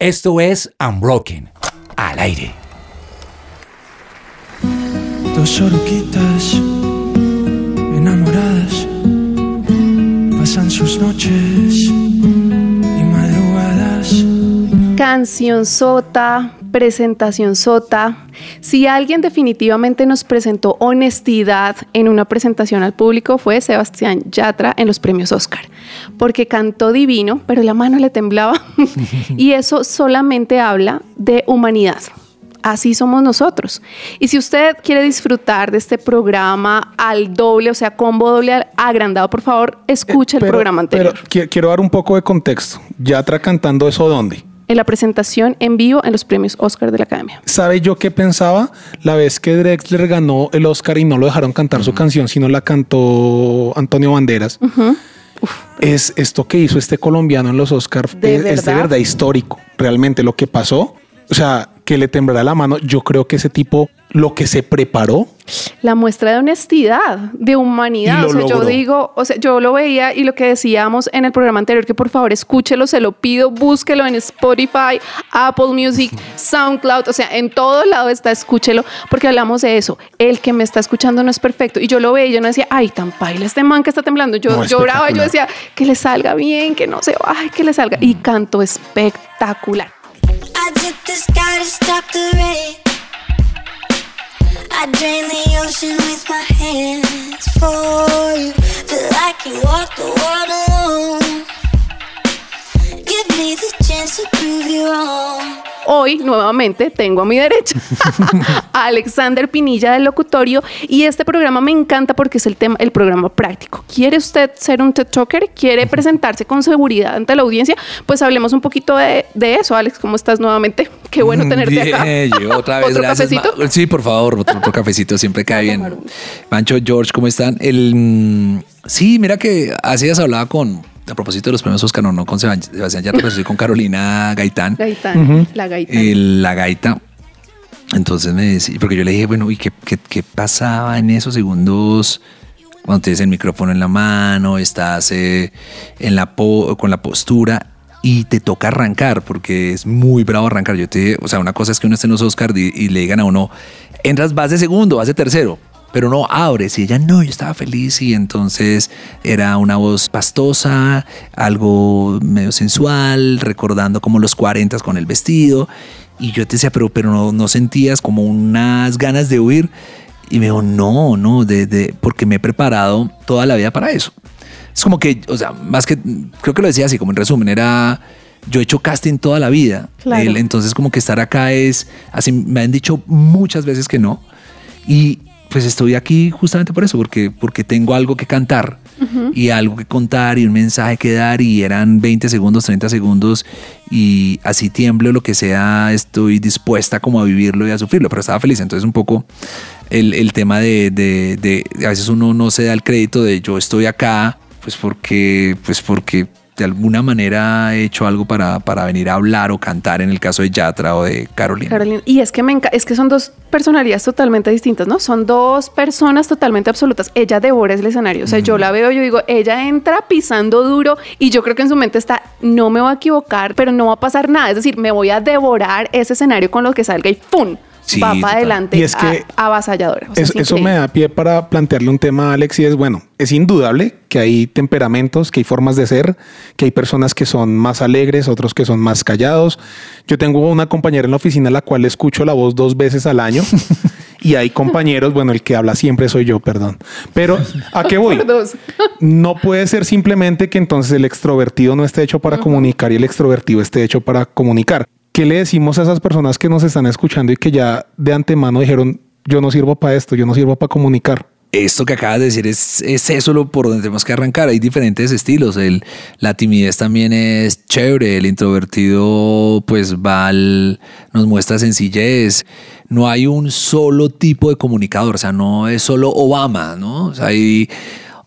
Esto es Unbroken, al aire. Dos oruquitas enamoradas pasan sus noches y madrugadas. Canción sota, presentación sota. Si alguien definitivamente nos presentó honestidad en una presentación al público fue Sebastián Yatra en los premios Oscar, porque cantó divino, pero la mano le temblaba y eso solamente habla de humanidad. Así somos nosotros. Y si usted quiere disfrutar de este programa al doble, o sea, combo doble agrandado, por favor, escuche el Pero- programa anterior. Pero qui- quiero dar un poco de contexto. Yatra cantando eso dónde? En la presentación en vivo en los premios Oscar de la Academia. ¿Sabe yo qué pensaba? La vez que Drexler ganó el Oscar y no lo dejaron cantar su canción, sino la cantó Antonio Banderas. Es esto que hizo este colombiano en los Oscars ¿De es, es de verdad? verdad histórico. Realmente lo que pasó, o sea, que le temblará la mano. Yo creo que ese tipo, lo que se preparó, La muestra de honestidad, de humanidad. O sea, yo digo, o sea, yo lo veía y lo que decíamos en el programa anterior, que por favor escúchelo, se lo pido, búsquelo en Spotify, Apple Music, SoundCloud, o sea, en todo lado está, escúchelo, porque hablamos de eso. El que me está escuchando no es perfecto. Y yo lo veía y yo no decía, ay, tan paila este man que está temblando. Yo No, lloraba y yo decía, que le salga bien, que no se baje, que le salga. Y canto espectacular. I did the sky to stop the rain. I drain the ocean with my hands for you. Feel like you walk the world alone. Hoy nuevamente tengo a mi derecha a Alexander Pinilla del locutorio y este programa me encanta porque es el tema, el programa práctico. ¿Quiere usted ser un TED Talker? ¿Quiere presentarse con seguridad ante la audiencia? Pues hablemos un poquito de, de eso. Alex, ¿cómo estás nuevamente? Qué bueno tenerte acá. Bien, yo otra vez, ¿Otro gracias. cafecito? Sí, por favor, otro, otro cafecito siempre cae bien. Mancho, George, ¿cómo están? El, mm, sí, mira que así ya se hablaba con, a propósito de los premios Oscar, no, no con Seba- Sebastián Yatra, pero sí con Carolina Gaitán. Gaitán, la Gaitán. El- la gaita. Entonces me decía, porque yo le dije, bueno, ¿y qué, qué, qué pasaba en esos segundos cuando tienes el micrófono en la mano, estás eh, en la po- con la postura y te toca arrancar? Porque es muy bravo arrancar. Yo te, o sea, una cosa es que uno esté en los Oscars y, y le digan a uno, entras, vas de segundo, vas de tercero. Pero no abres y ella no, yo estaba feliz y entonces era una voz pastosa, algo medio sensual, recordando como los 40 con el vestido. Y yo te decía, pero, pero no, no sentías como unas ganas de huir. Y me dijo, no, no, de, de- porque me he preparado toda la vida para eso. Es como que, o sea, más que, creo que lo decía así, como en resumen, era, yo he hecho casting toda la vida. Claro. Entonces como que estar acá es, así me han dicho muchas veces que no. Y pues estoy aquí justamente por eso, porque, porque tengo algo que cantar y algo que contar y un mensaje que dar y eran 20 segundos, 30 segundos y así tiemblo lo que sea, estoy dispuesta como a vivirlo y a sufrirlo, pero estaba feliz. Entonces un poco el, el tema de, de, de- a veces uno no se da el crédito de yo estoy acá, pues porque, pues porque de alguna manera he hecho algo para, para venir a hablar o cantar en el caso de Yatra o de Carolina. Carolina. Y es que me es que son dos personalidades totalmente distintas, ¿no? Son dos personas totalmente absolutas. Ella devora el escenario. O sea, yo la veo, yo digo, ella entra pisando duro y yo creo que en su mente está, no me voy a equivocar, pero no va a pasar nada. Es decir, me voy a devorar ese escenario con lo que salga y ¡pum! Sí, va total. para adelante. Y es que a- avasalladora. O sea, Es- es eso me da pie para plantearle un tema a Alex y es bueno, es indudable que hay temperamentos, que hay formas de ser, que hay personas que son más alegres, otros que son más callados. Yo tengo una compañera en la oficina a la cual escucho la voz dos veces al año y hay compañeros, bueno, el que habla siempre soy yo, perdón. Pero ¿a qué voy? No puede ser simplemente que entonces el extrovertido no esté hecho para comunicar y el extrovertido esté hecho para comunicar. ¿Qué le decimos a esas personas que nos están escuchando y que ya de antemano dijeron, yo no sirvo para esto, yo no sirvo para comunicar? esto que acabas de decir es, es eso lo por donde tenemos que arrancar. Hay diferentes estilos. El, la timidez también es chévere. El introvertido, pues va al, nos muestra sencillez. No hay un solo tipo de comunicador. O sea, no es solo Obama, ¿no? O sea, hay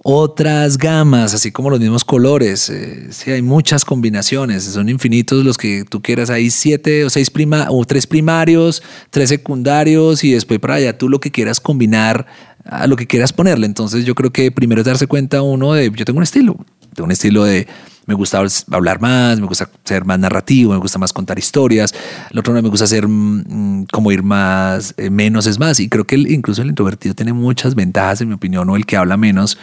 otras gamas, así como los mismos colores. Eh, sí, hay muchas combinaciones. Son infinitos los que tú quieras. Hay siete o seis prima o tres primarios, tres secundarios y después para allá tú lo que quieras combinar a lo que quieras ponerle. Entonces yo creo que primero es darse cuenta uno de, yo tengo un estilo, tengo un estilo de, me gusta hablar más, me gusta ser más narrativo, me gusta más contar historias. El otro no me gusta ser mm, como ir más, eh, menos es más. Y creo que el- incluso el introvertido tiene muchas ventajas, en mi opinión, o el que habla menos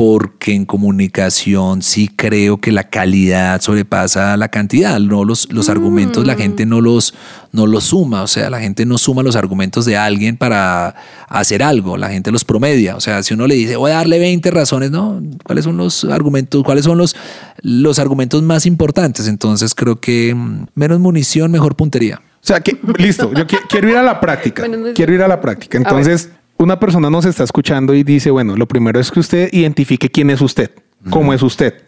porque en comunicación sí creo que la calidad sobrepasa la cantidad, no los, los argumentos la gente no los, no los suma, o sea, la gente no suma los argumentos de alguien para hacer algo, la gente los promedia, o sea, si uno le dice voy a darle 20 razones, ¿no? ¿Cuáles son los argumentos, cuáles son los, los argumentos más importantes? Entonces creo que mm, menos munición, mejor puntería. O sea, que listo, yo qui- quiero ir a la práctica. Quiero ir a la práctica. Entonces, una persona nos está escuchando y dice, bueno, lo primero es que usted identifique quién es usted, cómo es usted.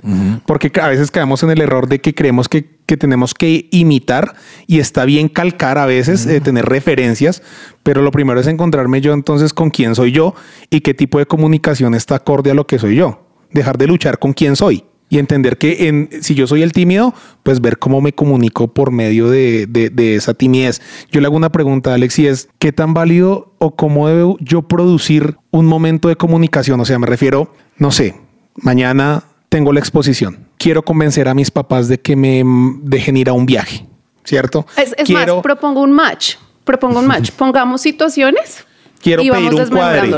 Porque a veces caemos en el error de que creemos que, que tenemos que imitar y está bien calcar a veces, eh, tener referencias, pero lo primero es encontrarme yo entonces con quién soy yo y qué tipo de comunicación está acorde a lo que soy yo. Dejar de luchar con quién soy y entender que en, si yo soy el tímido, pues ver cómo me comunico por medio de, de- de esa timidez. Yo le hago una pregunta a Alex y es, ¿qué tan válido o cómo debo yo producir un momento de comunicación? O sea, me refiero, no sé, mañana tengo la exposición. Quiero convencer a mis papás de que me dejen ir a un viaje, ¿cierto? Es, es quiero, más, propongo un match. Propongo un match. Pongamos situaciones quiero y pedir vamos un cuadre.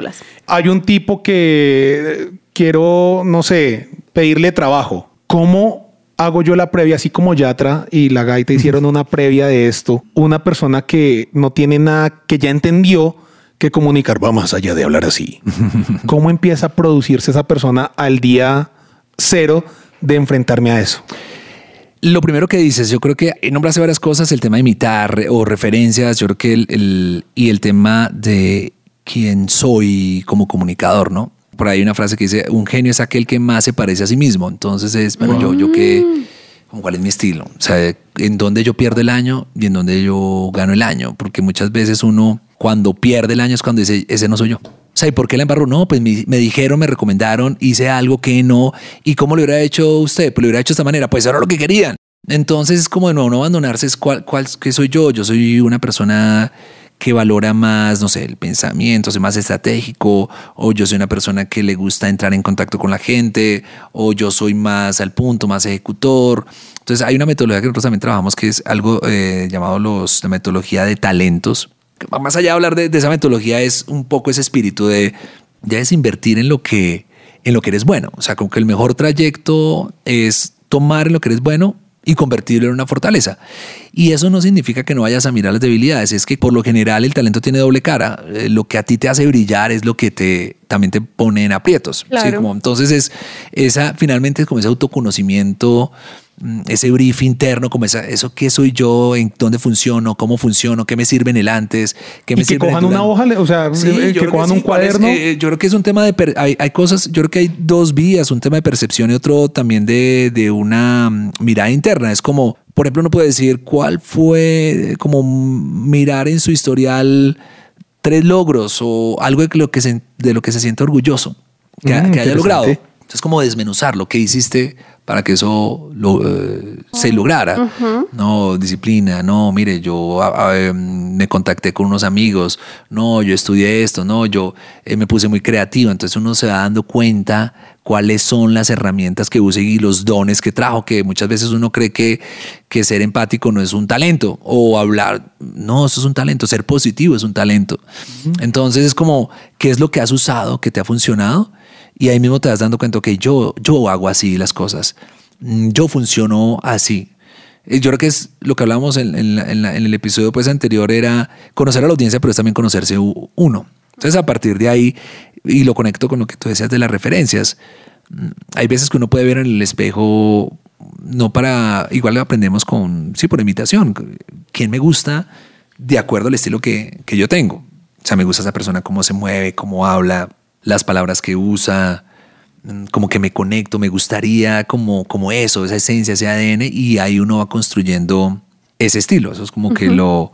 Hay un tipo que quiero, no sé, pedirle trabajo. ¿Cómo hago yo la previa? Así como Yatra y la Gaita hicieron una previa de esto. Una persona que no tiene nada, que ya entendió que comunicar va más allá de hablar así. ¿Cómo empieza a producirse esa persona al día cero de enfrentarme a eso? Lo primero que dices, yo creo que nombraste varias cosas, el tema de imitar o referencias, yo creo que el, el- y el tema de quién soy como comunicador, ¿no? Por ahí hay una frase que dice, un genio es aquel que más se parece a sí mismo. Entonces es, bueno, yo, yo qué, como cuál es mi estilo, o sea, en dónde yo pierdo el año y en dónde yo gano el año, porque muchas veces uno cuando pierde el año es cuando dice, ese no soy yo. O sea, ¿y por qué la embarró? No, pues me, me dijeron, me recomendaron, hice algo que no. ¿Y cómo lo hubiera hecho usted? Pues lo hubiera hecho de esta manera. Pues era lo que querían. Entonces es como de nuevo no abandonarse, es cuál, cuál, qué soy yo. Yo soy una persona que valora más, no sé, el pensamiento, soy más estratégico, o yo soy una persona que le gusta entrar en contacto con la gente, o yo soy más al punto, más ejecutor. Entonces hay una metodología que nosotros también trabajamos que es algo eh, llamado los, la metodología de talentos. Más allá de hablar de, esa metodología es un poco ese espíritu de ya es invertir en lo que en lo que eres bueno. O sea, como que el mejor trayecto es tomar lo que eres bueno y convertirlo en una fortaleza. Y eso no significa que no vayas a mirar las debilidades, es que por lo general el talento tiene doble cara. Eh, Lo que a ti te hace brillar es lo que te también te pone en aprietos. ¿sí? Claro. Como, entonces es esa finalmente es como ese autoconocimiento, ese brief interno, como esa, eso qué soy yo, en dónde funciono, cómo funciono, qué me sirve en el antes, qué me Y que sirve en el cojan una hoja, o sea, Sí, eh, que cojan sí. un cuaderno. Eh, yo creo que es un tema de... hay, hay cosas, yo creo que hay dos vías, un tema de percepción y otro también de, de una mm, mirada interna. Es como, por ejemplo, uno puede decir cuál fue, como mm, mirar en su historial tres logros o algo de lo que se, de lo que se siente orgulloso que, Mm, que haya logrado. Es como desmenuzar lo que hiciste para que eso lo, eh, se lograra. No, disciplina, no, mire, yo a- a, em, me contacté con unos amigos, no, yo estudié esto, no, yo eh, me puse muy creativo. Entonces uno se va dando cuenta cuáles son las herramientas que use y los dones que trajo, que muchas veces uno cree que, que ser empático no es un talento o hablar, no, eso es un talento, ser positivo es un talento. Entonces es como, ¿qué es lo que has usado, que te ha funcionado? Y ahí mismo te vas dando cuenta que yo, yo hago así las cosas. Mm, Yo funciono así. Eh, Yo creo que es lo que hablamos en, en la- en la- en el episodio pues, anterior, era conocer a la audiencia, pero es también conocerse uno. Entonces, a partir de ahí, y lo conecto con lo que tú decías de las referencias, mm, hay veces que uno puede ver en el espejo, no para, igual aprendemos con, sí, por imitación, quién me gusta de acuerdo al estilo que, que yo tengo. O sea, me gusta esa persona, cómo se mueve, cómo habla, las palabras que usa, mm, como que me conecto, me gustaría como, como eso, esa esencia, ese ADN, y ahí uno va construyendo ese estilo. Eso es como que lo,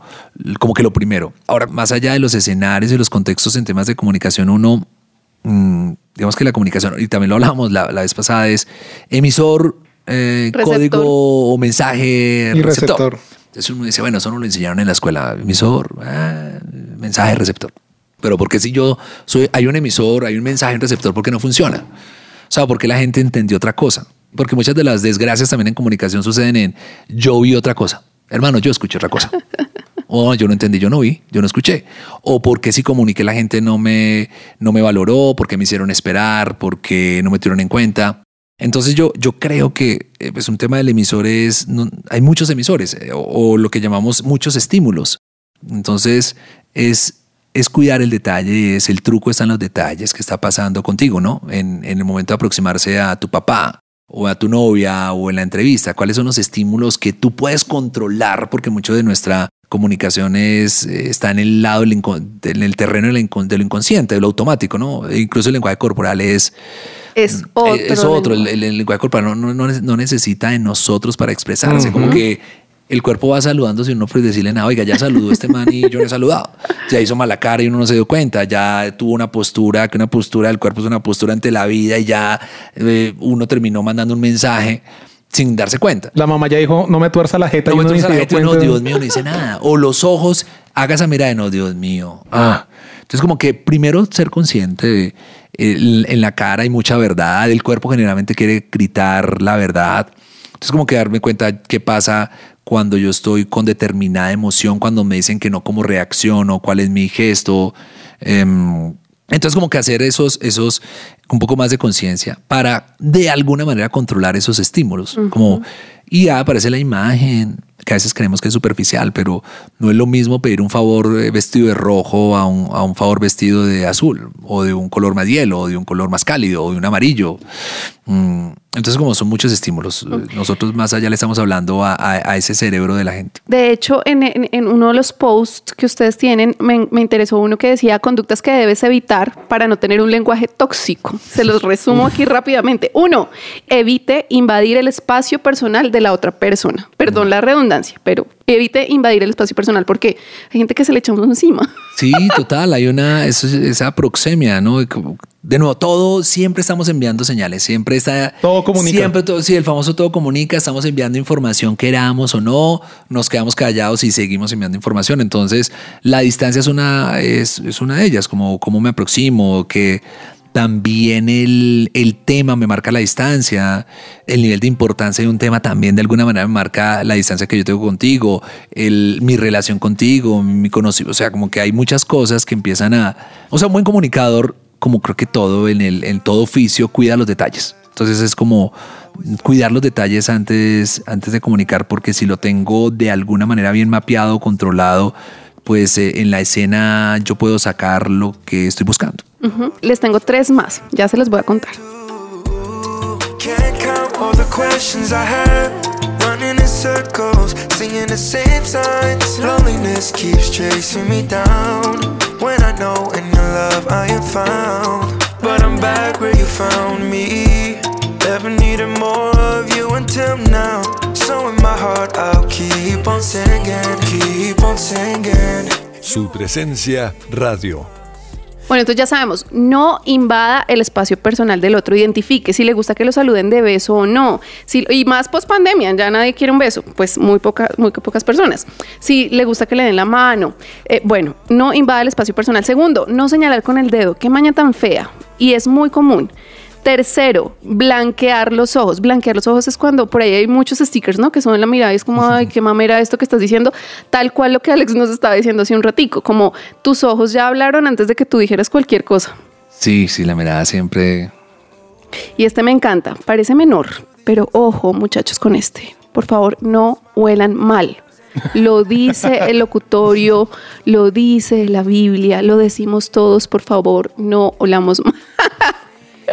como que lo primero. Ahora, más allá de los escenarios y los contextos en temas de comunicación, uno, mm, digamos que la comunicación, y también lo hablamos la, la vez pasada, es emisor, eh, código o mensaje, Y receptor. receptor. Entonces uno dice, bueno, eso no lo enseñaron en la escuela, emisor, ah, mensaje, receptor. Pero porque si yo soy, hay un emisor, hay un mensaje, un receptor, ¿por qué no funciona? O sea, porque la gente entendió otra cosa. porque muchas de las desgracias también en comunicación suceden en yo vi otra cosa. Hermano, yo escuché otra cosa. O yo no entendí, yo no vi, yo no escuché. O porque si comuniqué la gente no me, no me valoró, porque me hicieron esperar, porque no me tuvieron en cuenta. Entonces yo, yo creo que eh, pues un tema del emisor es, no- hay muchos emisores eh, o, o lo que llamamos muchos estímulos. Entonces es, es cuidar el detalle, es el truco está en los detalles que está pasando contigo, ¿no? En, en el momento de aproximarse a tu papá o a tu novia o en la entrevista, cuáles son los estímulos que tú puedes controlar, porque mucho de nuestra comunicación es, está en el lado, del en el terreno de lo inconsciente, de lo automático, ¿no? E incluso el lenguaje corporal es, Es otro. eh, es otro. El, lenguaje. el- el lenguaje corporal no, no- no ne- no necesita de nosotros para expresarse. Como que el cuerpo va saludando sin uno por decirle nada, oiga, ya saludó este man y yo no he saludado. Ya hizo mala cara y uno no se dio cuenta. Ya tuvo una postura, que una postura del cuerpo es una postura ante la vida y ya eh, uno terminó mandando un mensaje sin darse cuenta. La mamá ya dijo, no me tuerza la jeta. No, y uno ni entonces se la gente, no. Dios mío, no dice nada. O los ojos, haga esa mirada de no, Dios mío. Ah. Entonces, como que primero ser consciente de el- en la cara hay mucha verdad, el cuerpo generalmente quiere gritar la verdad. Entonces, como que darme cuenta qué pasa cuando yo estoy con determinada emoción, cuando me dicen que no, cómo reacciono, cuál es mi gesto. Em, entonces, como que hacer esos, esos, un poco más de conciencia para de alguna manera controlar esos estímulos. Como, y ya aparece la imagen, que a veces creemos que es superficial, pero no es lo mismo pedir un favor eh, vestido de rojo a un, a un favor vestido de azul, o de un color más hielo, o de un color más cálido, o de un amarillo. Mm, Entonces, como son muchos estímulos, eh, nosotros más allá le estamos hablando a, a- a ese cerebro de la gente. De hecho, en, en- en uno de los posts que ustedes tienen, me, me interesó uno que decía conductas que debes evitar para no tener un lenguaje tóxico. Se los resumo aquí rápidamente. Uno, evite invadir el espacio personal de la otra persona. Perdón la redundancia, pero evite invadir el espacio personal porque hay gente que se le echa uno encima. Sí, total, hay una, eso esa proxemia, ¿no? De nuevo, todo, siempre estamos enviando señales, siempre está... Todo comunica. Siempre, todo, sí, el famoso todo comunica, estamos enviando información, queramos o no, nos quedamos callados y seguimos enviando información. Entonces, la distancia es una, es, es una de ellas, como cómo me aproximo, que también el, el tema me marca la distancia, el nivel de importancia de un tema también de alguna manera me marca la distancia que yo tengo contigo, el, mi relación contigo, mi conocimiento, o sea, como que hay muchas cosas que empiezan a... O sea, un buen comunicador, como creo que todo en, el, en todo oficio, cuida los detalles. Entonces es como cuidar los detalles antes, antes de comunicar, porque si lo tengo de alguna manera bien mapeado, controlado, pues eh, en la escena yo puedo sacar lo que estoy buscando. Ujú. Les tengo tres más, ya se los voy a contar. Circles, singing the same signs. Loneliness keeps chasing me down. When I know in your love I am found. But I'm back where you found me. Never needed more of you until now. So in my heart I'll keep on singing, keep on singing. Su presencia radio. Bueno, entonces ya sabemos, no invada el espacio personal del otro, identifique si le gusta que lo saluden de beso o no. Si, y más post pandemia, ya nadie quiere un beso, pues muy, poca, muy pocas personas. Si le gusta que le den la mano, eh, bueno, no invada el espacio personal. Segundo, no señalar con el dedo, qué maña tan fea. Y es muy común. Tercero, blanquear los ojos. Blanquear los ojos es cuando por ahí hay muchos stickers, ¿no? Que son en la mirada y es como, ay, qué mamera esto que estás diciendo. Tal cual lo que Alex nos estaba diciendo hace un ratico, como tus ojos ya hablaron antes de que tú dijeras cualquier cosa. Sí, sí, la mirada siempre... Y este me encanta, parece menor, pero ojo muchachos con este. Por favor, no huelan mal. Lo dice el locutorio, lo dice la Biblia, lo decimos todos, por favor, no olamos mal.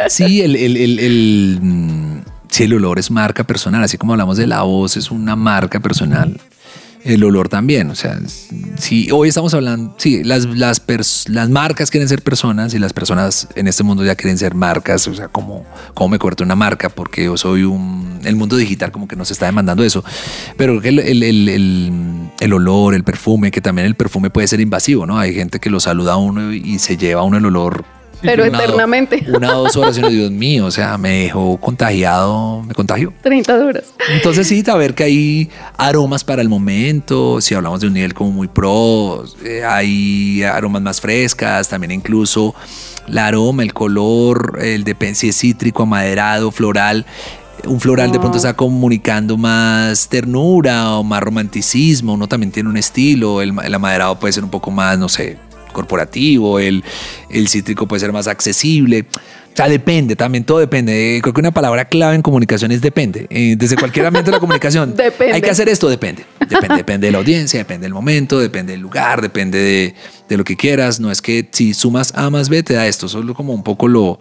Sí, el, el, el, el, mm, el olor es marca personal, así como hablamos de la voz, es una marca personal. El olor también, o sea, sí, hoy estamos hablando, sí, las, las, las marcas quieren ser personas y las personas en este mundo ya quieren ser marcas, o sea, como, como me corto una marca porque yo soy un, el mundo digital como que nos está demandando eso, pero el, el, el, el olor, el perfume, que también el perfume puede ser invasivo, ¿no? Hay gente que lo saluda a uno y se lleva a uno el olor Pero una- eternamente. Una o dos horas y Dios mío, o sea, me dejó contagiado, me contagió. 30 horas. Entonces sí, saber que hay aromas para el momento, si hablamos de un nivel como muy pro, eh, hay aromas más frescas, también incluso el aroma, el color, el de si es cítrico, amaderado, floral. Un floral de pronto está comunicando más ternura o más romanticismo, uno también tiene un estilo, el amaderado puede ser un poco más, no sé, corporativo, el, el cítrico puede ser más accesible. O sea, depende, también todo depende. Creo que una palabra clave en comunicación es depende. Eh, desde cualquier ambiente de la comunicación. Depende. Hay que hacer esto, depende. Depende, depende de la audiencia, depende del momento, depende del lugar, depende de, de lo que quieras. No es que si sumas A más B te da esto, solo como un poco lo,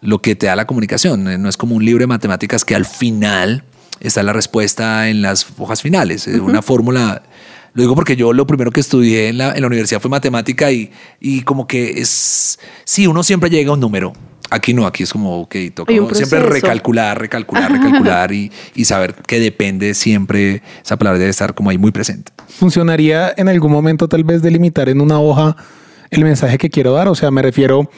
lo que te da la comunicación. Eh, No es como un libro de matemáticas que al final está la respuesta en las hojas finales. Es Una fórmula. Lo digo porque yo lo primero que estudié en la, en la universidad fue matemática y, y como que es. Sí, uno siempre llega a un número. Aquí no, aquí es como, ok, toca siempre recalcular, recalcular, recalcular y, y saber que depende siempre. Esa palabra debe estar como ahí muy presente. ¿Funcionaría en algún momento tal vez delimitar en una hoja el mensaje que quiero dar? O sea, me refiero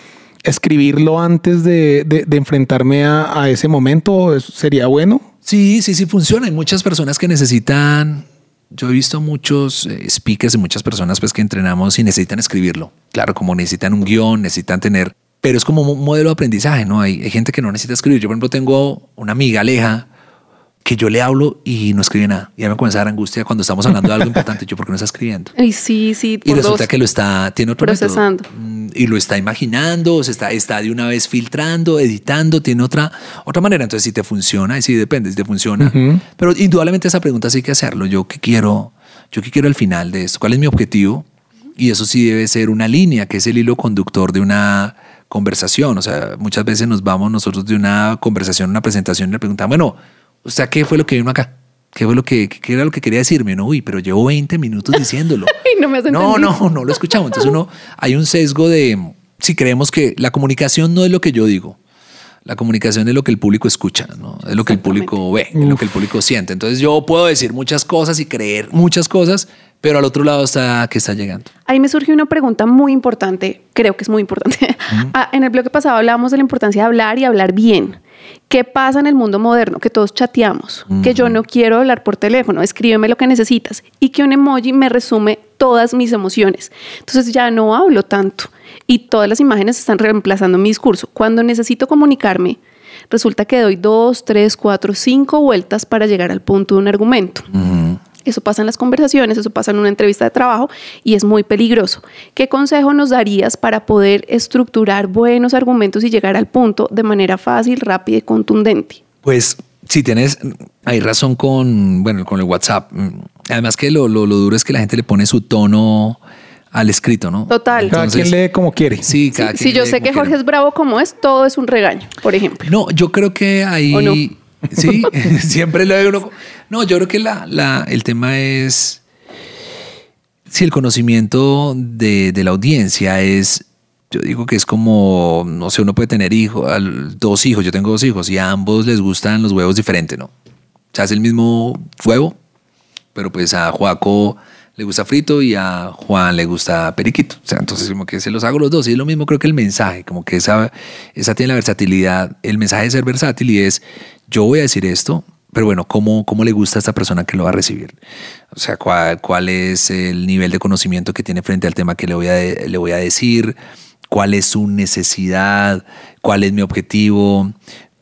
escribirlo antes de, de- de enfrentarme a, a ese momento. ¿Eso ¿Sería bueno? Sí, sí, sí funciona. Hay muchas personas que necesitan. Yo he visto muchos eh, speakers y muchas personas pues que entrenamos y necesitan escribirlo. Claro, como necesitan un guion, necesitan tener. Pero es como un modelo de aprendizaje, ¿no? Hay, hay gente que no necesita escribir. Yo, por ejemplo, tengo una amiga, Aleja, que yo le hablo y no escribe nada. Y ya me comienza a dar angustia cuando estamos hablando de algo importante. Yo, ¿por qué no está escribiendo? Y sí, sí, Y resulta que lo está, tiene otro. Procesando. Mm, Y lo está imaginando, se está, está de una vez filtrando, editando, tiene otra, otra manera. Entonces, si te funciona, y si depende, si te funciona. Pero indudablemente esa pregunta sí hay que hacerlo. Yo qué quiero, yo qué quiero al final de esto, cuál es mi objetivo. Y eso sí debe ser una línea, que es el hilo conductor de una conversación. O sea, muchas veces nos vamos nosotros de una conversación, una presentación y le preguntamos, bueno, o sea, ¿qué fue lo que vino acá? ¿Qué fue lo que, qué era lo que quería decirme? No, uy, pero llevo 20 minutos diciéndolo. No me has No, entendido. no, no lo escuchamos. Entonces uno, hay un sesgo de, si creemos que la comunicación no es lo que yo digo, la comunicación es lo que el público escucha, ¿no? es lo que el público ve, es lo que el público siente. Entonces yo puedo decir muchas cosas y creer muchas cosas, pero al otro lado está que está llegando. Ahí me surge una pregunta muy importante, creo que es muy importante. Ah, en el bloque pasado hablábamos de la importancia de hablar y hablar bien. ¿Qué pasa en el mundo moderno? Que todos chateamos, que yo no quiero hablar por teléfono, escríbeme lo que necesitas y que un emoji me resume todas mis emociones. Entonces ya no hablo tanto y todas las imágenes están reemplazando mi discurso. Cuando necesito comunicarme, resulta que doy dos, tres, cuatro, cinco vueltas para llegar al punto de un argumento. Eso pasa en las conversaciones, eso pasa en una entrevista de trabajo y es muy peligroso. ¿Qué consejo nos darías para poder estructurar buenos argumentos y llegar al punto de manera fácil, rápida y contundente? Pues si tienes, hay razón con, bueno, con el WhatsApp. Además que lo, lo, lo duro es que la gente le pone su tono al escrito, ¿no? Total. Cada Entonces, quien lee como quiere. Sí, cada Si quien yo lee sé como que Jorge quiere. es bravo como es, todo es un regaño, por ejemplo. No, yo creo que ahí. ¿O? Sí, siempre lo digo. No, yo creo que la, la- el tema es. Si el conocimiento de, de la audiencia es. Yo digo que es como, no sé, uno puede tener hijos, dos hijos, yo tengo dos hijos y a ambos les gustan los huevos diferentes, ¿no? Se hace el mismo huevo, pero pues a Joaco le gusta frito y a Juan le gusta periquito. O sea, entonces como que se los hago los dos. Y es lo mismo creo que el mensaje, como que esa, esa tiene la versatilidad. El mensaje de ser versátil y es, yo voy a decir esto, pero bueno, ¿cómo, cómo le gusta a esta persona que lo va a recibir? O sea, ¿cuál, cuál es el nivel de conocimiento que tiene frente al tema que le voy a, de- le voy a decir? ¿Cuál es su necesidad? ¿Cuál es mi objetivo?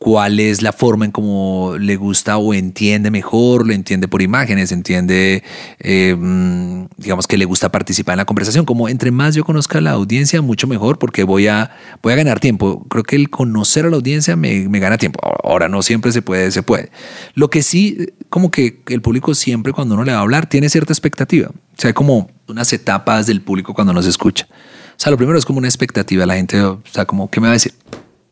Cuál es la forma en cómo le gusta o entiende mejor, lo entiende por imágenes, entiende, eh, mm, digamos que le gusta participar en la conversación. Como entre más yo conozca a la audiencia, mucho mejor, porque voy a, voy a ganar tiempo. Creo que el conocer a la audiencia me, me gana tiempo. Ahora no siempre se puede, se puede. Lo que sí, como que el público siempre cuando uno le va a hablar tiene cierta expectativa. O sea, hay como unas etapas del público cuando nos escucha. O sea, lo primero es como una expectativa. La gente, o sea, como, ¿qué me va a decir?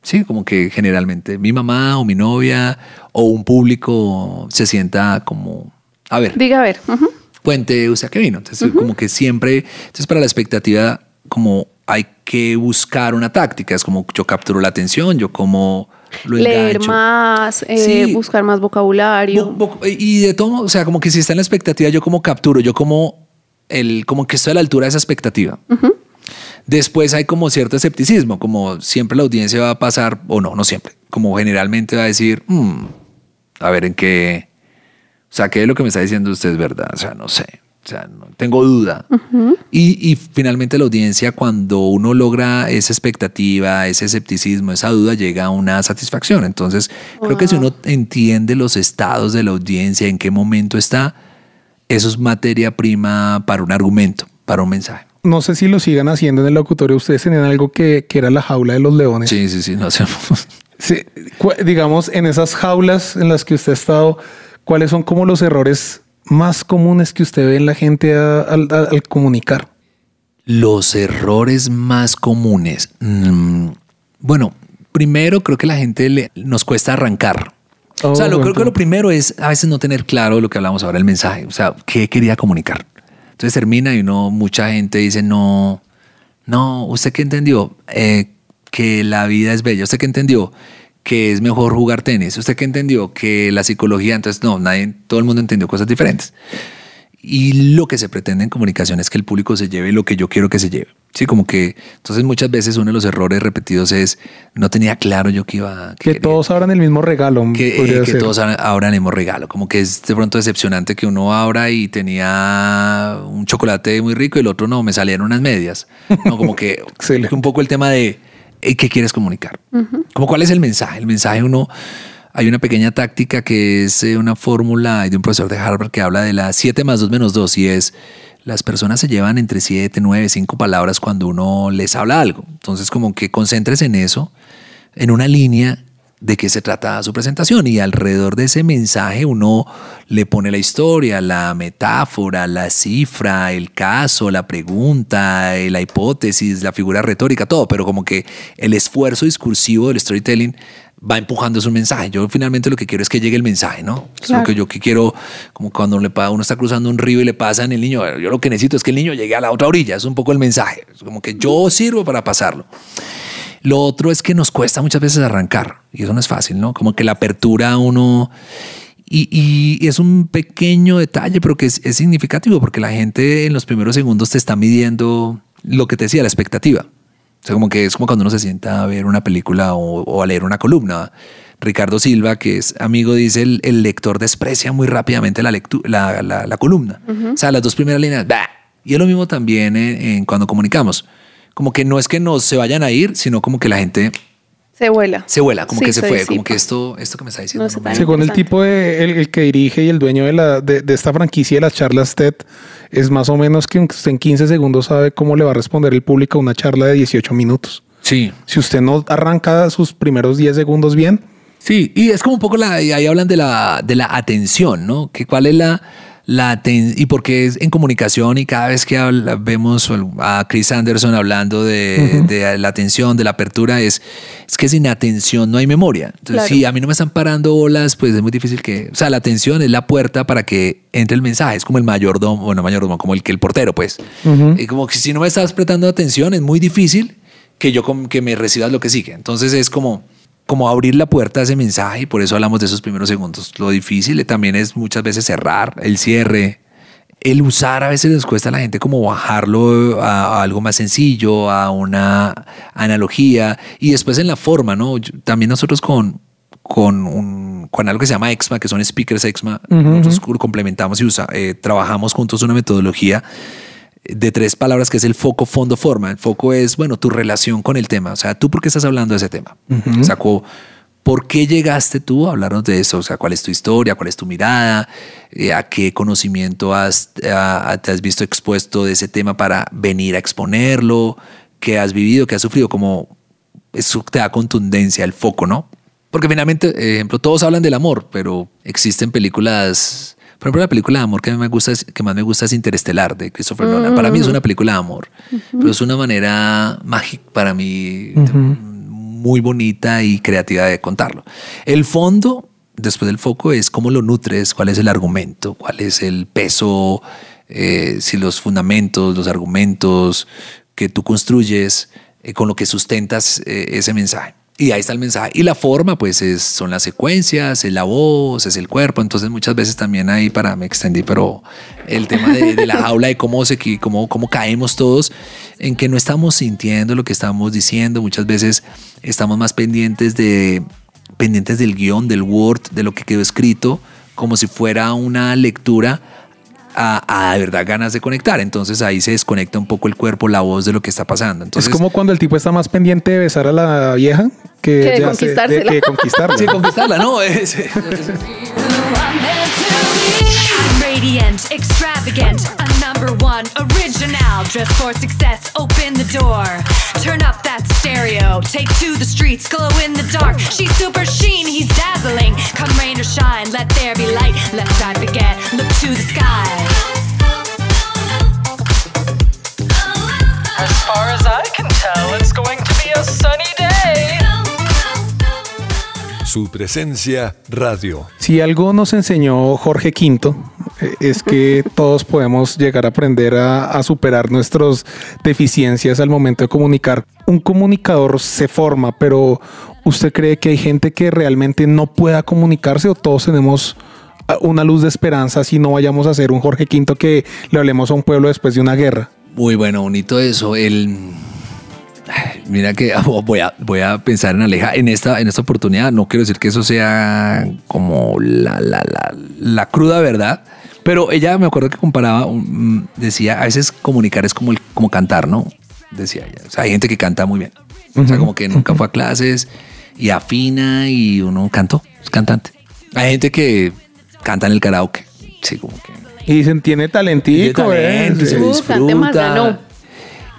Sí, como que generalmente mi mamá o mi novia o un público se sienta como, a ver, Diga a ver. ujú. puente, ¿usted a qué vino? Entonces, como que siempre, entonces para la expectativa, como hay que buscar una táctica, es como yo capturo la atención, yo como lo Leer engancho. más, eh, Sí. buscar más vocabulario. Bu- bu- Y de todo, o sea, como que si está en la expectativa, yo como capturo, yo como el, como que estoy a la altura de esa expectativa. Después hay como cierto escepticismo, como siempre la audiencia va a pasar, o no, no siempre, como generalmente va a decir, "Mm, a ver en qué, o sea, qué es lo que me está diciendo usted es verdad, o sea, no sé. O sea, no tengo duda. y, y finalmente la audiencia, cuando uno logra esa expectativa, ese escepticismo, esa duda, llega a una satisfacción. Entonces, creo que si uno entiende los estados de la audiencia, en qué momento está, eso es materia prima para un argumento, para un mensaje. No sé si lo sigan haciendo en el locutorio. Ustedes tenían algo que, que era la jaula de los leones. Sí, sí, sí, no hacemos. Sí, digamos, en esas jaulas en las que usted ha estado, ¿cuáles son como los errores más comunes que usted ve en la gente a- al, comunicar? Los errores más comunes. Mm, bueno, primero creo que la gente le, nos cuesta arrancar. Oh, o sea, lo, buen creo que lo primero es a veces no tener claro lo que hablamos ahora, el mensaje. O sea, ¿qué quería comunicar? Entonces termina y uno, mucha gente dice, no, no, ¿usted qué entendió? Eh, que la vida es bella. ¿Usted qué entendió? Que es mejor jugar tenis. ¿Usted qué entendió? Que la psicología, entonces no, nadie, todo el mundo entendió cosas diferentes. Y lo que se pretende en comunicación es que el público se lleve lo que yo quiero que se lleve. Sí, como que entonces muchas veces uno de los errores repetidos es no tenía claro yo que iba Que quería- todos abran el mismo regalo. que, eh, que todos abran- el mismo regalo. Como que es de pronto decepcionante que uno abra y tenía un chocolate muy rico y el otro no, me salían unas medias. No, como que un poco el tema de eh, qué quieres comunicar. Como cuál es el mensaje. El mensaje uno, hay una pequeña táctica que es eh, una fórmula de un profesor de Harvard que habla de la 7 más 2 menos 2 y es las personas se llevan entre 7, 9, 5 palabras cuando uno les habla algo. Entonces como que concentres en eso, en una línea de qué se trata su presentación y alrededor de ese mensaje uno le pone la historia, la metáfora, la cifra, el caso, la pregunta, la hipótesis, la figura retórica, todo, pero como que el esfuerzo discursivo del storytelling va empujando su mensaje. Yo finalmente lo que quiero es que llegue el mensaje, ¿no? Es lo Claro. que yo que quiero, como cuando le uno está cruzando un río y le pasan el niño, yo lo que necesito es que el niño llegue a la otra orilla, es un poco el mensaje, es como que yo sirvo para pasarlo. Lo otro es que nos cuesta muchas veces arrancar y eso no es fácil, ¿no? Como que la apertura a uno... Y, y es un pequeño detalle, pero que es, es significativo porque la gente en los primeros segundos te está midiendo lo que te decía, la expectativa. O sea, como que es como cuando uno se sienta a ver una película o, o a leer una columna. Ricardo Silva, que es amigo, dice, el, el lector desprecia muy rápidamente la, lectu- la, la- la columna. O sea, las dos primeras líneas, ¡bah! Y es lo mismo también en, en cuando comunicamos. Como que no es que nos se vayan a ir, sino como que la gente Se vuela. se vuela, como Sí, que se, fue, como que esto, esto que me está diciendo. No se no me- tan- Según el tipo de el, el que dirige y el dueño de, la, de, de esta franquicia de las charlas TED, es más o menos que usted en 15 segundos sabe cómo le va a responder el público a una charla de 18 minutos. Sí, Si usted no arranca sus primeros 10 segundos bien, Sí, y es como un poco la, y ahí hablan de la, de la atención, ¿no? Que cuál es la, la y porque es en comunicación y cada vez que habla- vemos a Chris Anderson hablando de, de la atención, de la apertura, es, es que sin atención no hay memoria. Entonces, Claro. si a mí no me están parando bolas, pues es muy difícil que, o sea, la atención es la puerta para que entre el mensaje, es como el mayordomo, bueno, mayordomo, como el que el portero, pues. Y como que si no me estás prestando atención, es muy difícil que yo que me recibas lo que sigue. Entonces es como como abrir la puerta a ese mensaje y por eso hablamos de esos primeros segundos. Lo difícil también es muchas veces cerrar, el cierre, el usar a veces les cuesta a la gente como bajarlo a, a algo más sencillo, a una analogía y después en la forma, ¿no? Yo- también nosotros con con, un, con algo que se llama EXMA, que son speakers EXMA, nosotros complementamos y usa, eh, trabajamos juntos una metodología de tres palabras que es el foco, fondo, forma. El foco es, bueno, tu relación con el tema. O sea, tú por qué estás hablando de ese tema. O sea, co- ¿por qué llegaste tú a hablarnos de eso? O sea, ¿cuál es tu historia? ¿Cuál es tu mirada? Eh, ¿A qué conocimiento has, a- a- te has visto expuesto de ese tema para venir a exponerlo? ¿Qué has vivido? ¿Qué has sufrido? Como eso te da contundencia, el foco, ¿no? Porque finalmente, eh, ejemplo, todos hablan del amor, pero existen películas. Por ejemplo, la película de amor que, a mí me gusta, es- que más me gusta es Interestelar, de Christopher Nolan. Para mí es una película de amor, pero es una manera mágica para mí, muy bonita y creativa de contarlo. El fondo, después del foco, es cómo lo nutres, cuál es el argumento, cuál es el peso, eh, si los fundamentos, los argumentos que tú construyes, eh, con lo que sustentas eh, ese mensaje. Y ahí está el mensaje. Y la forma, pues, es, son las secuencias, es la voz, es el cuerpo. Entonces, muchas veces también ahí para, me extendí, pero el tema de, de la jaula, de cómo, se, cómo, cómo caemos todos, en que no estamos sintiendo lo que estamos diciendo. Muchas veces estamos más pendientes de pendientes del guion, del Word, de lo que quedó escrito, como si fuera una lectura a, a de verdad ganas de conectar. Entonces ahí se desconecta un poco el cuerpo, la voz de lo que está pasando. Entonces, es como cuando el tipo está más pendiente de besar a la vieja que, Que de se- conquistársela. conquistarla. Sí, conquistarla, ¿no? Es- Radiant, extravagant, a number one, original. Dress for success, open the door. Turn up that stereo, take to the streets, glow in the dark. She's super sheen, he's dazzling. Come rain or shine, let there be light. Let's not forget, look to the sky. As far as I can tell, it's going to be a sunny day. Su presencia radio. Si algo nos enseñó Jorge V eh, es que todos podemos llegar a aprender a, a superar nuestras deficiencias al momento de comunicar. Un comunicador se forma, pero ¿usted cree que hay gente que realmente no pueda comunicarse o todos tenemos una luz de esperanza si no vayamos a ser un Jorge V que le hablemos a un pueblo después de una guerra? Muy bueno, bonito eso. El, mira que voy a, voy a pensar en Aleja en esta, en esta oportunidad. No quiero decir que eso sea como la, la, la, la cruda verdad, pero ella me acuerdo que comparaba, um, decía, a veces comunicar es como, el, como cantar, ¿no? Decía ella. O sea, hay gente que canta muy bien. O sea, como que nunca fue a clases y afina y uno cantó, es cantante. Hay gente que canta en el karaoke. Sí, como que Y dicen, tiene talentico. tiene eh, talento y se. Uh, cante más, disfruta.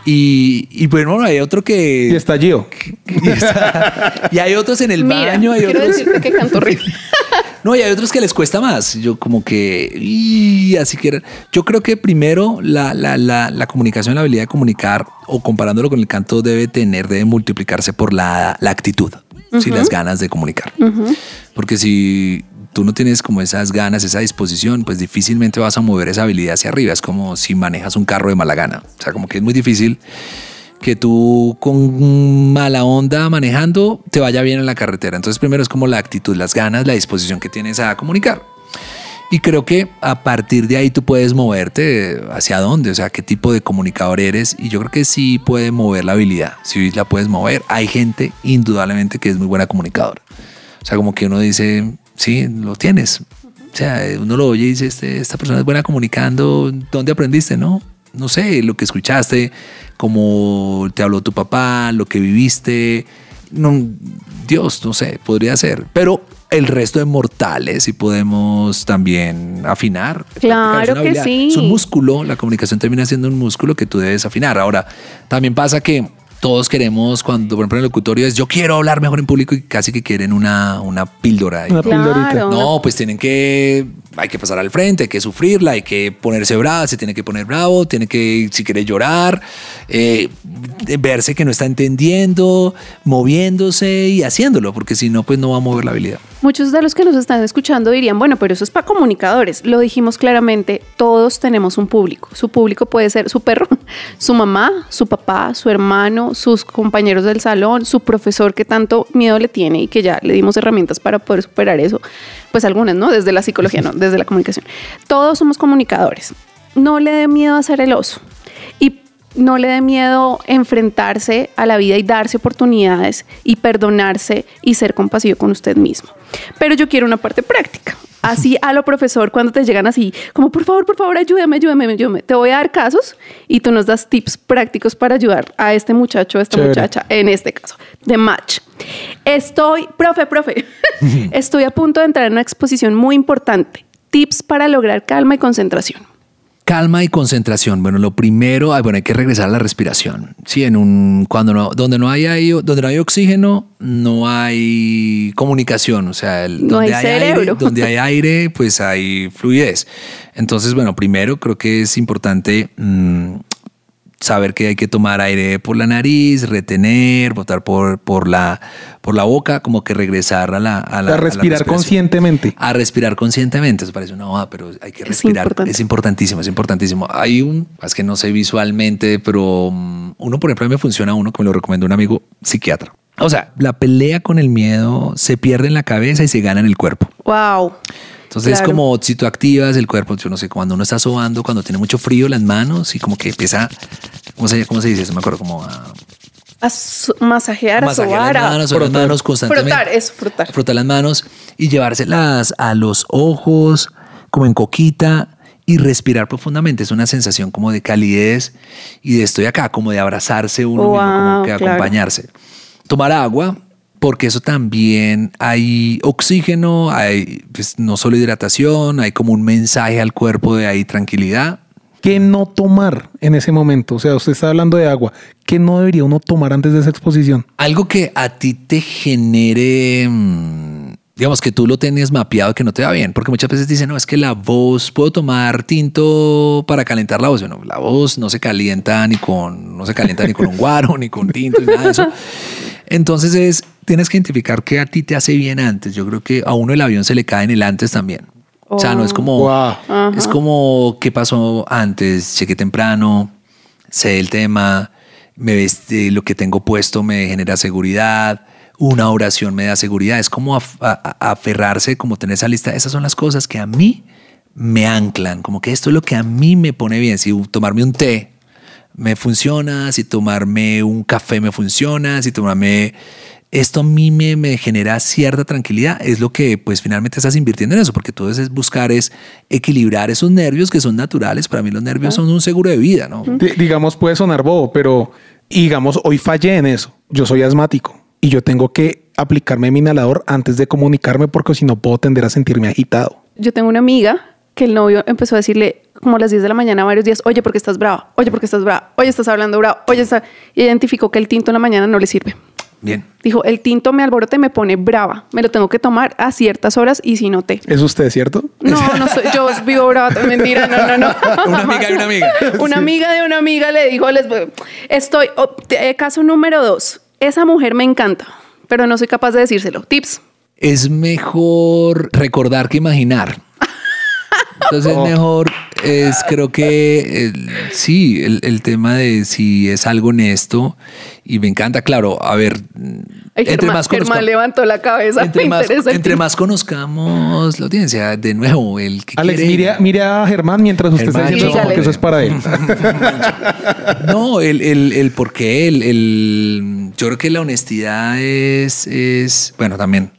Y, y bueno, hay otro que... Y está Gio. y, está- y hay otros en el Mira, baño, hay quiero otros... decirte que canto horrible. No, y hay otros que les cuesta más. Yo como que... y así que... Yo creo que primero la, la, la, la comunicación, la habilidad de comunicar, o comparándolo con el canto, debe tener, debe multiplicarse por la, la actitud, ¿sí? las ganas de comunicar. Porque si tú no tienes como esas ganas, esa disposición, pues difícilmente vas a mover esa habilidad hacia arriba. Es como si manejas un carro de mala gana. O sea, como que es muy difícil que tú con mala onda manejando te vaya bien en la carretera. Entonces primero es como la actitud, las ganas, la disposición que tienes a comunicar. Y creo que a partir de ahí tú puedes moverte hacia dónde, o sea, qué tipo de comunicador eres. Y yo creo que sí puede mover la habilidad, sí la puedes mover. Hay gente indudablemente que es muy buena comunicadora. O sea, como que uno dice, sí, lo tienes. O sea, uno lo oye y dice, este, esta persona es buena comunicando. ¿Dónde aprendiste? No, no sé, lo que escuchaste, cómo te habló tu papá, lo que viviste. No, Dios, no sé, podría ser. Pero el resto de mortales sí podemos también afinar. Claro que sí. Es un músculo, la comunicación termina siendo un músculo que tú debes afinar. Ahora, también pasa que todos queremos, cuando por ejemplo en el locutorio es yo quiero hablar mejor en público y casi que quieren una, una píldora. Una pildorita. Claro. No, pues tienen que, hay que pasar al frente, hay que sufrirla, hay que ponerse bravo, se tiene que poner bravo, tiene que, si quiere llorar, eh, verse que no está entendiendo, moviéndose y haciéndolo, porque si no, pues no va a mover la habilidad. Muchos de los que nos están escuchando dirían, bueno, pero eso es para comunicadores. Lo dijimos claramente, todos tenemos un público. Su público puede ser su perro, su mamá, su papá, su hermano, sus compañeros del salón, su profesor que tanto miedo le tiene y que ya le dimos herramientas para poder superar eso. Pues algunas, ¿no? Desde la psicología, no, desde la comunicación. Todos somos comunicadores. No le dé miedo a ser el oso. Y no le dé miedo enfrentarse a la vida y darse oportunidades y perdonarse y ser compasivo con usted mismo. Pero yo quiero una parte práctica. Así a lo profesor cuando te llegan así, como por favor, por favor, ayúdame, ayúdame, ayúdame. Te voy a dar casos y tú nos das tips prácticos para ayudar a este muchacho, a esta Chévere. muchacha, en este caso, de match. Estoy, profe, profe, estoy a punto de entrar en una exposición muy importante. Tips para lograr calma y concentración. Calma y concentración. Bueno, lo primero, bueno, hay que regresar a la respiración. Sí, en un cuando no, donde no hay, aire- donde no hay oxígeno, no hay comunicación. O sea, el- No donde hay aire, donde hay aire, pues hay fluidez. Entonces, bueno, primero creo que es importante mm, saber que hay que tomar aire por la nariz, retener, botar por, por, la, por la boca, como que regresar a la, a la A respirar conscientemente. A respirar conscientemente. Eso parece una hoja, pero hay que Es respirar. importante. Es importantísimo, es importantísimo. Hay un, es que no sé visualmente, pero mm, uno, por ejemplo, a mí me funciona uno que me lo recomendó un amigo psiquiatra. O sea, la pelea con el miedo se pierde en la cabeza y se gana en el cuerpo. Wow. Entonces es Claro. como si tú activas el cuerpo, yo no sé, cuando uno está sobando, cuando tiene mucho frío las manos y como que empieza, ¿cómo se, cómo se dice eso? Me acuerdo como a A masajear, a sobar, las a manos, sobre las manos constantemente. frotar, eso, frotar. Frotar las manos y llevárselas a los ojos, como en coquita, y respirar profundamente. Es una sensación como de calidez y de estoy acá, como de abrazarse uno mismo, como Wow, que claro. acompañarse. Tomar agua, porque eso también hay oxígeno, hay pues, no solo hidratación, hay como un mensaje al cuerpo de ahí tranquilidad. ¿Qué no tomar en ese momento? O sea, usted está hablando de agua. ¿Qué no debería uno tomar antes de esa exposición? Algo que a ti te genere, mm, digamos que tú lo tienes mapeado que no te va bien, porque muchas veces dicen, no, es que la voz, puedo tomar tinto para calentar la voz. Bueno, la voz no se calienta ni con, no se calienta ni con un guaro, ni con tinto, ni nada de eso. Entonces es, tienes que identificar qué a ti te hace bien antes. Yo creo que a uno el avión se le cae en el antes también. O sea, no es como, Wow. es como qué pasó antes, llegué temprano, sé el tema, me vestí, lo que tengo puesto me genera seguridad, una oración me da seguridad. Es como af- a- a- aferrarse, como tener esa lista. Esas son las cosas que a mí me anclan, como que esto es lo que a mí me pone bien. Si tomarme un té me funciona, si tomarme un café me funciona, si tomarme esto a mí me, me genera cierta tranquilidad, es lo que pues finalmente estás invirtiendo en eso, porque tú debes buscar es equilibrar esos nervios que son naturales. Para mí los nervios son un seguro de vida, ¿no? Di- digamos, puede sonar bobo, pero digamos, hoy fallé en eso. Yo soy asmático y yo tengo que aplicarme mi inhalador antes de comunicarme porque si no puedo tender a sentirme agitado. Yo tengo una amiga que el novio empezó a decirle como a las 10 de la mañana varios días, oye, ¿por qué estás brava? Oye, ¿por qué estás brava? Oye, estás hablando bravo. Oye, está... y identificó que el tinto en la mañana no le sirve. Bien. Dijo, el tinto me alborota y me pone brava. Me lo tengo que tomar a ciertas horas y si no té. ¿Es usted, cierto? No, no soy, yo vivo brava, mentira, no, no, no. Una amiga de una amiga. Una amiga de una amiga le dijo, les voy- estoy, oh, te- eh, caso número dos, esa mujer me encanta, pero no soy capaz de decírselo. Tips. Es mejor recordar que imaginar. Entonces es mejor, es creo que el- sí, el, el tema de si es algo honesto y me encanta, claro, a ver, Ay, Germán, Germán levantó la cabeza. entre, más, entre más conozcamos la audiencia, de nuevo, el que Alex, quiere- mire, a- mire a Germán mientras usted Germán, está diciendo eso, porque eso es para él. No, el, el, el por qué, el, el- yo creo que la honestidad es, es, bueno, también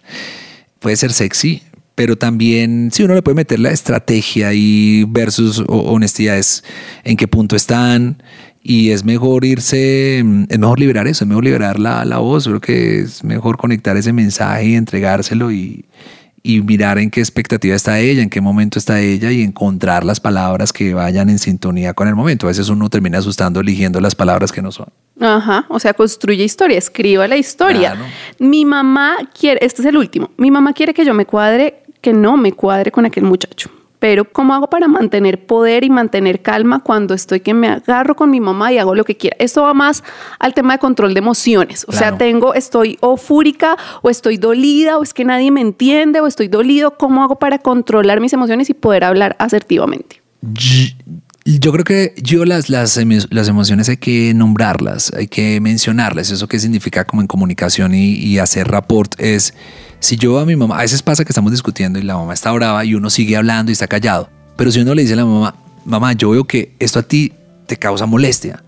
puede ser sexy, pero también, sí, uno le puede meter la estrategia y versus honestidades, en qué punto están, y es mejor irse, mm, es mejor liberar eso, es mejor liberar la, la voz, creo que es mejor conectar ese mensaje y entregárselo y, y mirar en qué expectativa está ella, en qué momento está ella y encontrar las palabras que vayan en sintonía con el momento. A veces uno termina asustando eligiendo las palabras que no son. Ajá, o sea, construye historia, escriba la historia. Claro. Mi mamá quiere, este es el último, mi mamá quiere que yo me cuadre, que no me cuadre con aquel muchacho. Pero ¿cómo hago para mantener poder y mantener calma cuando estoy que me agarro con mi mamá y hago lo que quiera? Esto va más al tema de control de emociones. O sea, tengo, estoy o fúrica o estoy dolida o es que nadie me entiende o estoy dolido. ¿Cómo hago para controlar mis emociones y poder hablar asertivamente? Yo creo que yo las, las emociones hay que nombrarlas, hay que mencionarlas. Eso que significa como en comunicación y, y hacer rapport es, si yo a mi mamá, a veces pasa que estamos discutiendo y la mamá está brava y uno sigue hablando y está callado. Pero si uno le dice a la mamá, mamá, yo veo que esto a ti te causa molestia.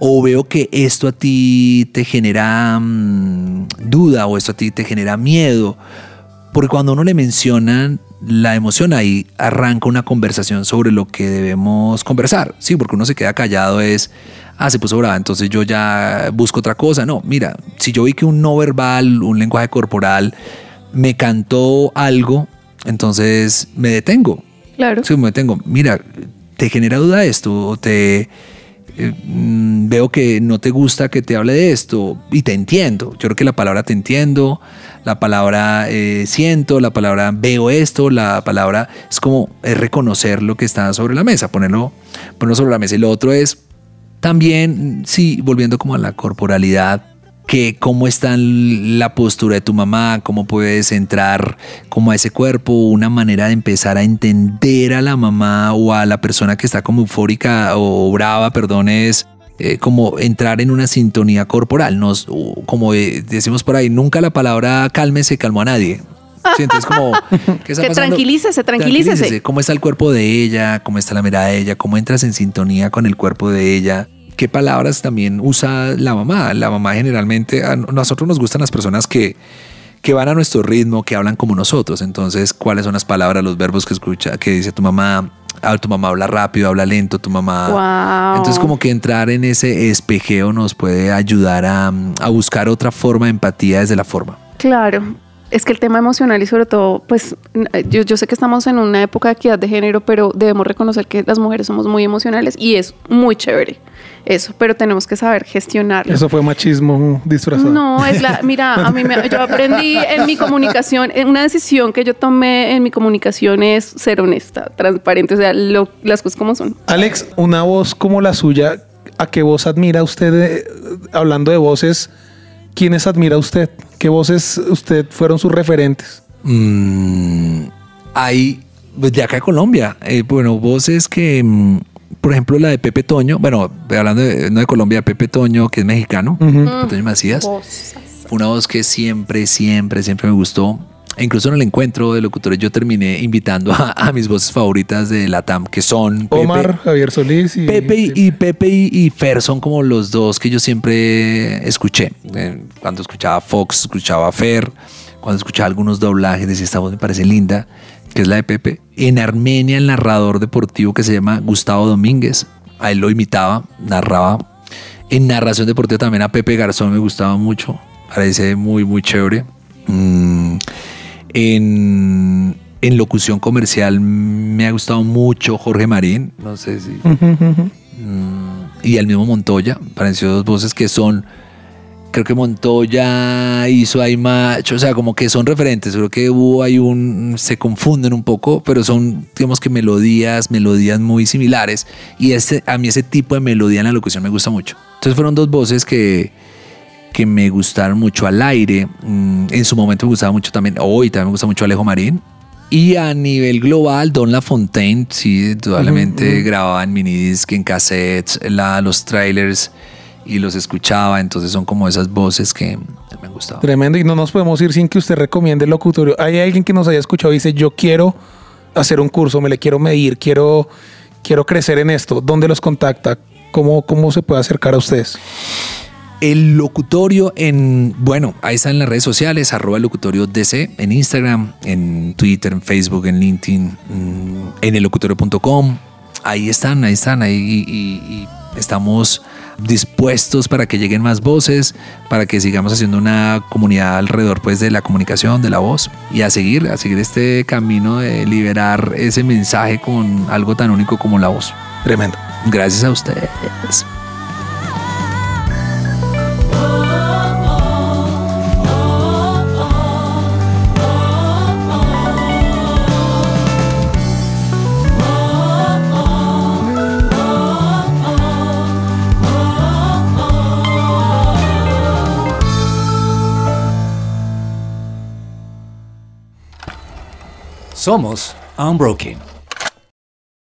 O veo que esto a ti te genera mm, duda o esto a ti te genera miedo. Porque cuando uno le mencionan la emoción, ahí arranca una conversación sobre lo que debemos conversar. Sí, porque uno se queda callado es, ah, se puso brava, entonces yo ya busco otra cosa. No, mira, si yo vi que un no verbal, un lenguaje corporal, me cantó algo, entonces me detengo. Claro. Sí, me detengo. Mira, ¿te genera duda esto? ¿O te eh, mm, veo que no te gusta que te hable de esto? Y te entiendo. Yo creo que la palabra te entiendo, la palabra eh, siento, la palabra veo esto, la palabra es como es reconocer lo que está sobre la mesa, ponerlo, ponerlo sobre la mesa. Y lo otro es también, sí, volviendo como a la corporalidad, que cómo está la postura de tu mamá, cómo puedes entrar como a ese cuerpo, una manera de empezar a entender a la mamá o a la persona que está como eufórica o brava, perdón, es eh, como entrar en una sintonía corporal. Nos, como eh, decimos por ahí, nunca la palabra calme se calmó a nadie. Sí, entonces como ¿qué está Que tranquilícese, tranquilícese. ¿Cómo está el cuerpo de ella? ¿Cómo está la mirada de ella? ¿Cómo entras en sintonía con el cuerpo de ella? ¿Qué palabras también usa la mamá? La mamá generalmente, a nosotros nos gustan las personas que, que van a nuestro ritmo, que hablan como nosotros. Entonces, ¿cuáles son las palabras, los verbos que escucha, que dice tu mamá? ah, tu mamá habla rápido, habla lento, tu mamá. Wow. Entonces, como que entrar en ese espejeo nos puede ayudar a, a buscar otra forma de empatía desde la forma. Claro. Es que el tema emocional y sobre todo, pues n- yo, yo sé que estamos en una época de equidad de género, pero debemos reconocer que las mujeres somos muy emocionales y es muy chévere eso, pero tenemos que saber gestionarlo. Eso fue machismo disfrazado. No, es la, mira, a mí me, yo aprendí en mi comunicación, en una decisión que yo tomé en mi comunicación es ser honesta, transparente, o sea, lo- las cosas como son. Alex, una voz como la suya, ¿a qué voz admira usted? eh, hablando de voces, ¿quiénes admira usted? ¿Qué voces usted fueron sus referentes? Mm, hay pues, de acá de Colombia, eh, bueno, voces que, mm, por ejemplo, la de Pepe Toño, bueno, hablando de, no de Colombia, Pepe Toño, que es mexicano, Pepe Toño Macías, fue una voz que siempre, siempre, siempre me gustó. E incluso en el encuentro de locutores yo terminé invitando a, a mis voces favoritas de la TAM, que son Pepe- Omar, Javier Solís y... Pepe y, y Pepe y, y Fer son como los dos que yo siempre escuché. Eh, Cuando escuchaba Fox, escuchaba a Fer. Cuando escuchaba algunos doblajes, decía, esta voz me parece linda, que es la de Pepe. En Armenia, el narrador deportivo que se llama Gustavo Domínguez, a él lo imitaba, narraba. En narración deportiva también a Pepe Garzón me gustaba mucho, parece muy, muy chévere. Mm, en, en locución comercial me ha gustado mucho Jorge Marín, no sé si... Mm, y el mismo Montoya, pareció dos voces que son, creo que Montoya hizo ahí macho, o sea, como que son referentes, creo que hubo hay un, se confunden un poco, pero son, digamos que melodías, melodías muy similares, y este, a mí ese tipo de melodía en la locución me gusta mucho. Entonces fueron dos voces que, que me gustaron mucho al aire, Mm, en su momento me gustaba mucho también, hoy también me gusta mucho Alejo Marín, y a nivel global, Don LaFontaine, sí, indudablemente grababa en minidisc, en cassettes, la- los trailers y los escuchaba. Entonces son como esas voces que me han gustado. Tremendo, y no nos podemos ir sin que usted recomiende el locutorio. Hay alguien que nos haya escuchado y dice, yo quiero hacer un curso, me le quiero medir, quiero, quiero crecer en esto. ¿Dónde los contacta? ¿Cómo, ¿Cómo se puede acercar a ustedes? El locutorio en, bueno, ahí está en las redes sociales, arroba locutorio DC, en Instagram, en Twitter, en Facebook, en LinkedIn, mm, en el locutorio.com. Ahí están, ahí están, ahí y, y- y estamos dispuestos para que lleguen más voces, para que sigamos haciendo una comunidad alrededor pues de la comunicación, de la voz y a seguir, a seguir este camino de liberar ese mensaje con algo tan único como la voz. Tremendo. Gracias a ustedes. Somos Unbroken.